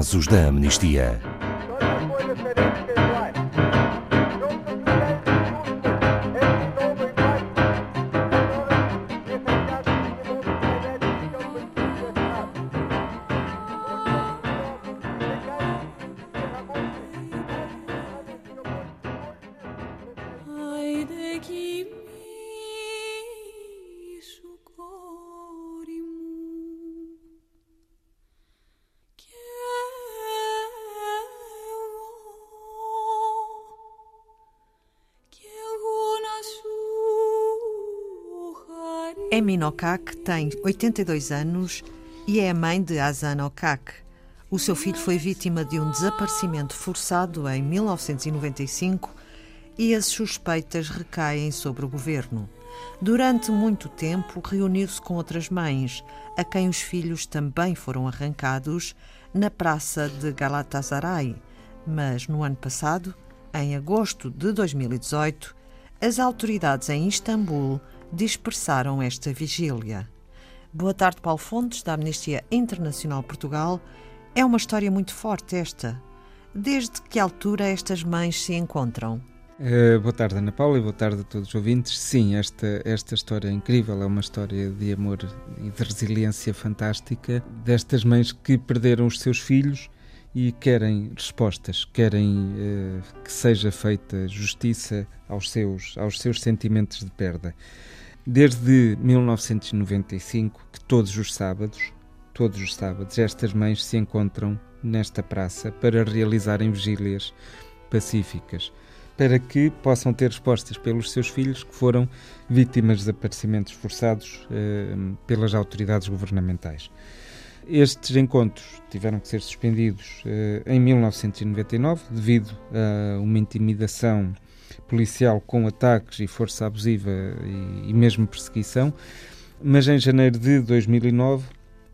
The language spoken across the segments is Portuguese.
casos da amnistia. Emin Okak tem 82 anos e é a mãe de Azan Okak. O seu filho foi vítima de um desaparecimento forçado em 1995 e as suspeitas recaem sobre o governo. Durante muito tempo, reuniu-se com outras mães, a quem os filhos também foram arrancados na praça de Galatasaray. Mas no ano passado, em agosto de 2018, as autoridades em Istambul dispersaram esta vigília. Boa tarde, Paulo Fontes, da Amnistia Internacional Portugal. É uma história muito forte esta. Desde que altura estas mães se encontram? Uh, boa tarde, Ana Paula, e boa tarde a todos os ouvintes. Sim, esta, esta história é incrível, é uma história de amor e de resiliência fantástica destas mães que perderam os seus filhos e querem respostas, querem uh, que seja feita justiça aos seus, aos seus sentimentos de perda. Desde 1995 que todos os sábados, todos os sábados, estas mães se encontram nesta praça para realizarem vigílias pacíficas, para que possam ter respostas pelos seus filhos que foram vítimas de desaparecimentos forçados eh, pelas autoridades governamentais. Estes encontros tiveram que ser suspendidos eh, em 1999 devido a uma intimidação policial com ataques e força abusiva e, e mesmo perseguição, mas em janeiro de 2009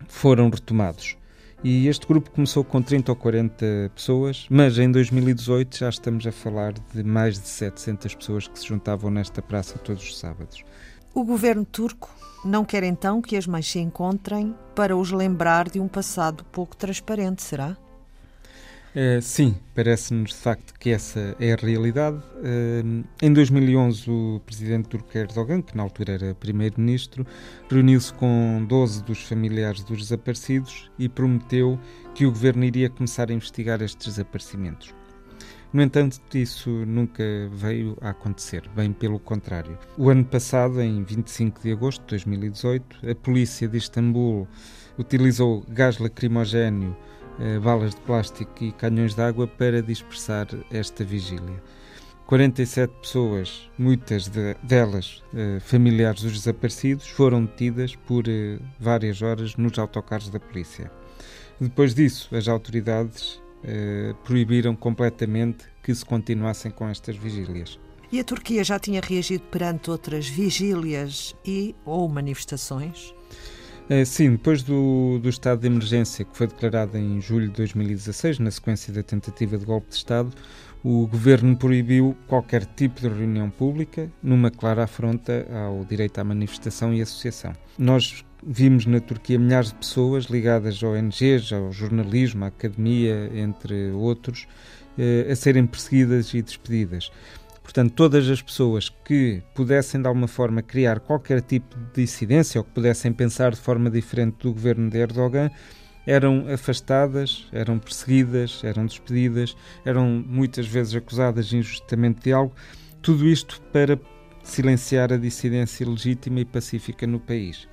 foram retomados. E este grupo começou com 30 ou 40 pessoas, mas em 2018 já estamos a falar de mais de 700 pessoas que se juntavam nesta praça todos os sábados. O governo turco não quer então que as mães se encontrem para os lembrar de um passado pouco transparente, será? Uh, sim, parece-nos de facto que essa é a realidade. Uh, em 2011, o presidente turco Erdogan, que na altura era primeiro-ministro, reuniu-se com 12 dos familiares dos desaparecidos e prometeu que o governo iria começar a investigar estes desaparecimentos. No entanto, isso nunca veio a acontecer, bem pelo contrário. O ano passado, em 25 de agosto de 2018, a polícia de Istambul utilizou gás lacrimogéneo eh, balas de plástico e canhões de água para dispersar esta vigília. 47 pessoas, muitas de, delas eh, familiares dos desaparecidos, foram detidas por eh, várias horas nos autocarros da polícia. Depois disso, as autoridades proibiram completamente que se continuassem com estas vigílias. E a Turquia já tinha reagido perante outras vigílias e ou manifestações? Eh, sim, depois do, do estado de emergência que foi declarado em julho de 2016, na sequência da tentativa de golpe de Estado, o governo proibiu qualquer tipo de reunião pública, numa clara afronta ao direito à manifestação e associação. Nós vimos na Turquia milhares de pessoas ligadas a ONGs, ao jornalismo, à academia, entre outros, eh, a serem perseguidas e despedidas. Portanto, todas as pessoas que pudessem de alguma forma criar qualquer tipo de dissidência ou que pudessem pensar de forma diferente do governo de Erdogan eram afastadas, eram perseguidas, eram despedidas, eram muitas vezes acusadas injustamente de algo. Tudo isto para silenciar a dissidência legítima e pacífica no país.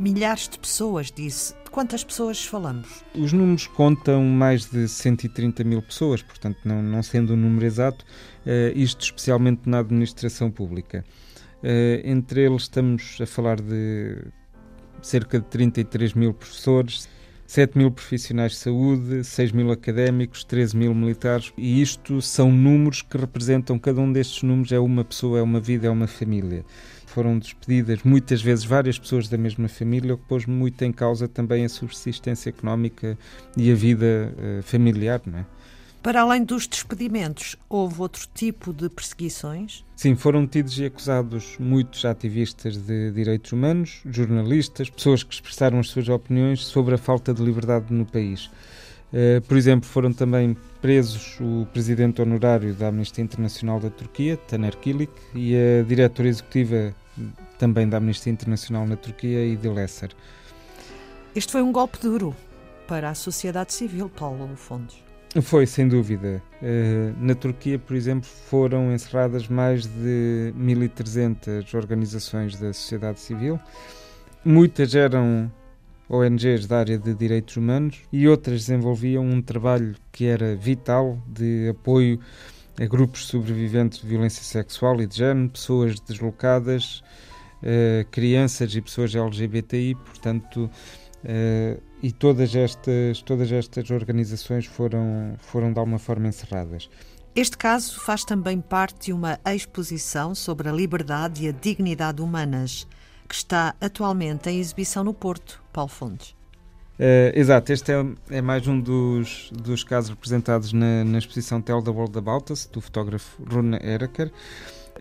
Milhares de pessoas, disse. De quantas pessoas falamos? Os números contam mais de 130 mil pessoas, portanto, não, não sendo um número exato, uh, isto especialmente na administração pública. Uh, entre eles estamos a falar de cerca de 33 mil professores, 7 mil profissionais de saúde, 6 mil académicos, 13 mil militares, e isto são números que representam, cada um destes números é uma pessoa, é uma vida, é uma família foram despedidas muitas vezes várias pessoas da mesma família, o que pôs muito em causa também a subsistência económica e a vida uh, familiar, não é? Para além dos despedimentos, houve outro tipo de perseguições? Sim, foram tidos e acusados muitos ativistas de direitos humanos, jornalistas, pessoas que expressaram as suas opiniões sobre a falta de liberdade no país. Uh, por exemplo, foram também presos o presidente honorário da Amnistia Internacional da Turquia, Taner Kilik, e a diretora executiva também da Amnistia Internacional na Turquia, Idil Esser. Este foi um golpe duro para a sociedade civil, Paulo Fontes. Foi, sem dúvida. Uh, na Turquia, por exemplo, foram encerradas mais de 1.300 organizações da sociedade civil. Muitas eram ONGs da área de direitos humanos e outras desenvolviam um trabalho que era vital de apoio a grupos sobreviventes de violência sexual e de género, pessoas deslocadas, uh, crianças e pessoas LGBTI, portanto, uh, e todas estas, todas estas organizações foram, foram de alguma forma encerradas. Este caso faz também parte de uma exposição sobre a liberdade e a dignidade humanas que está atualmente em exibição no Porto, Paulo Fontes. Uh, exato, este é, é, mais um dos, dos casos representados na, na exposição Tell the World About Us, do fotógrafo Rune Eraker.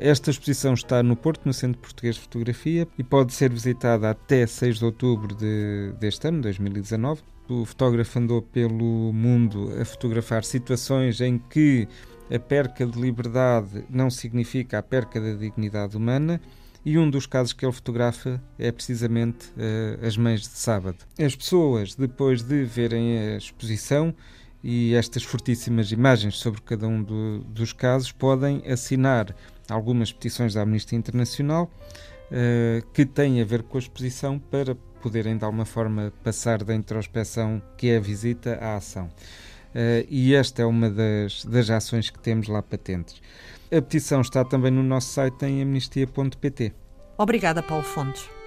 Esta exposição está no Porto, no Centro Português de Fotografia, e pode ser visitada até 6 de outubro de, deste ano, 2019. O fotógrafo andou pelo mundo a fotografar situações em que a perca de liberdade não significa a perca da dignidade humana e um dos casos que ele fotografa é precisamente uh, as mães de sábado. As pessoas, depois de verem a exposição e estas fortíssimas imagens sobre cada um do, dos casos, podem assinar algumas petições da Amnistia Internacional uh, que têm a ver com a exposição para poderem de alguma forma passar da introspeção que é a visita à ação. Uh, e esta é uma das, das ações que temos lá patentes. A petição está também no nosso site em amnistia.pt. Obrigada, Paulo Fontes.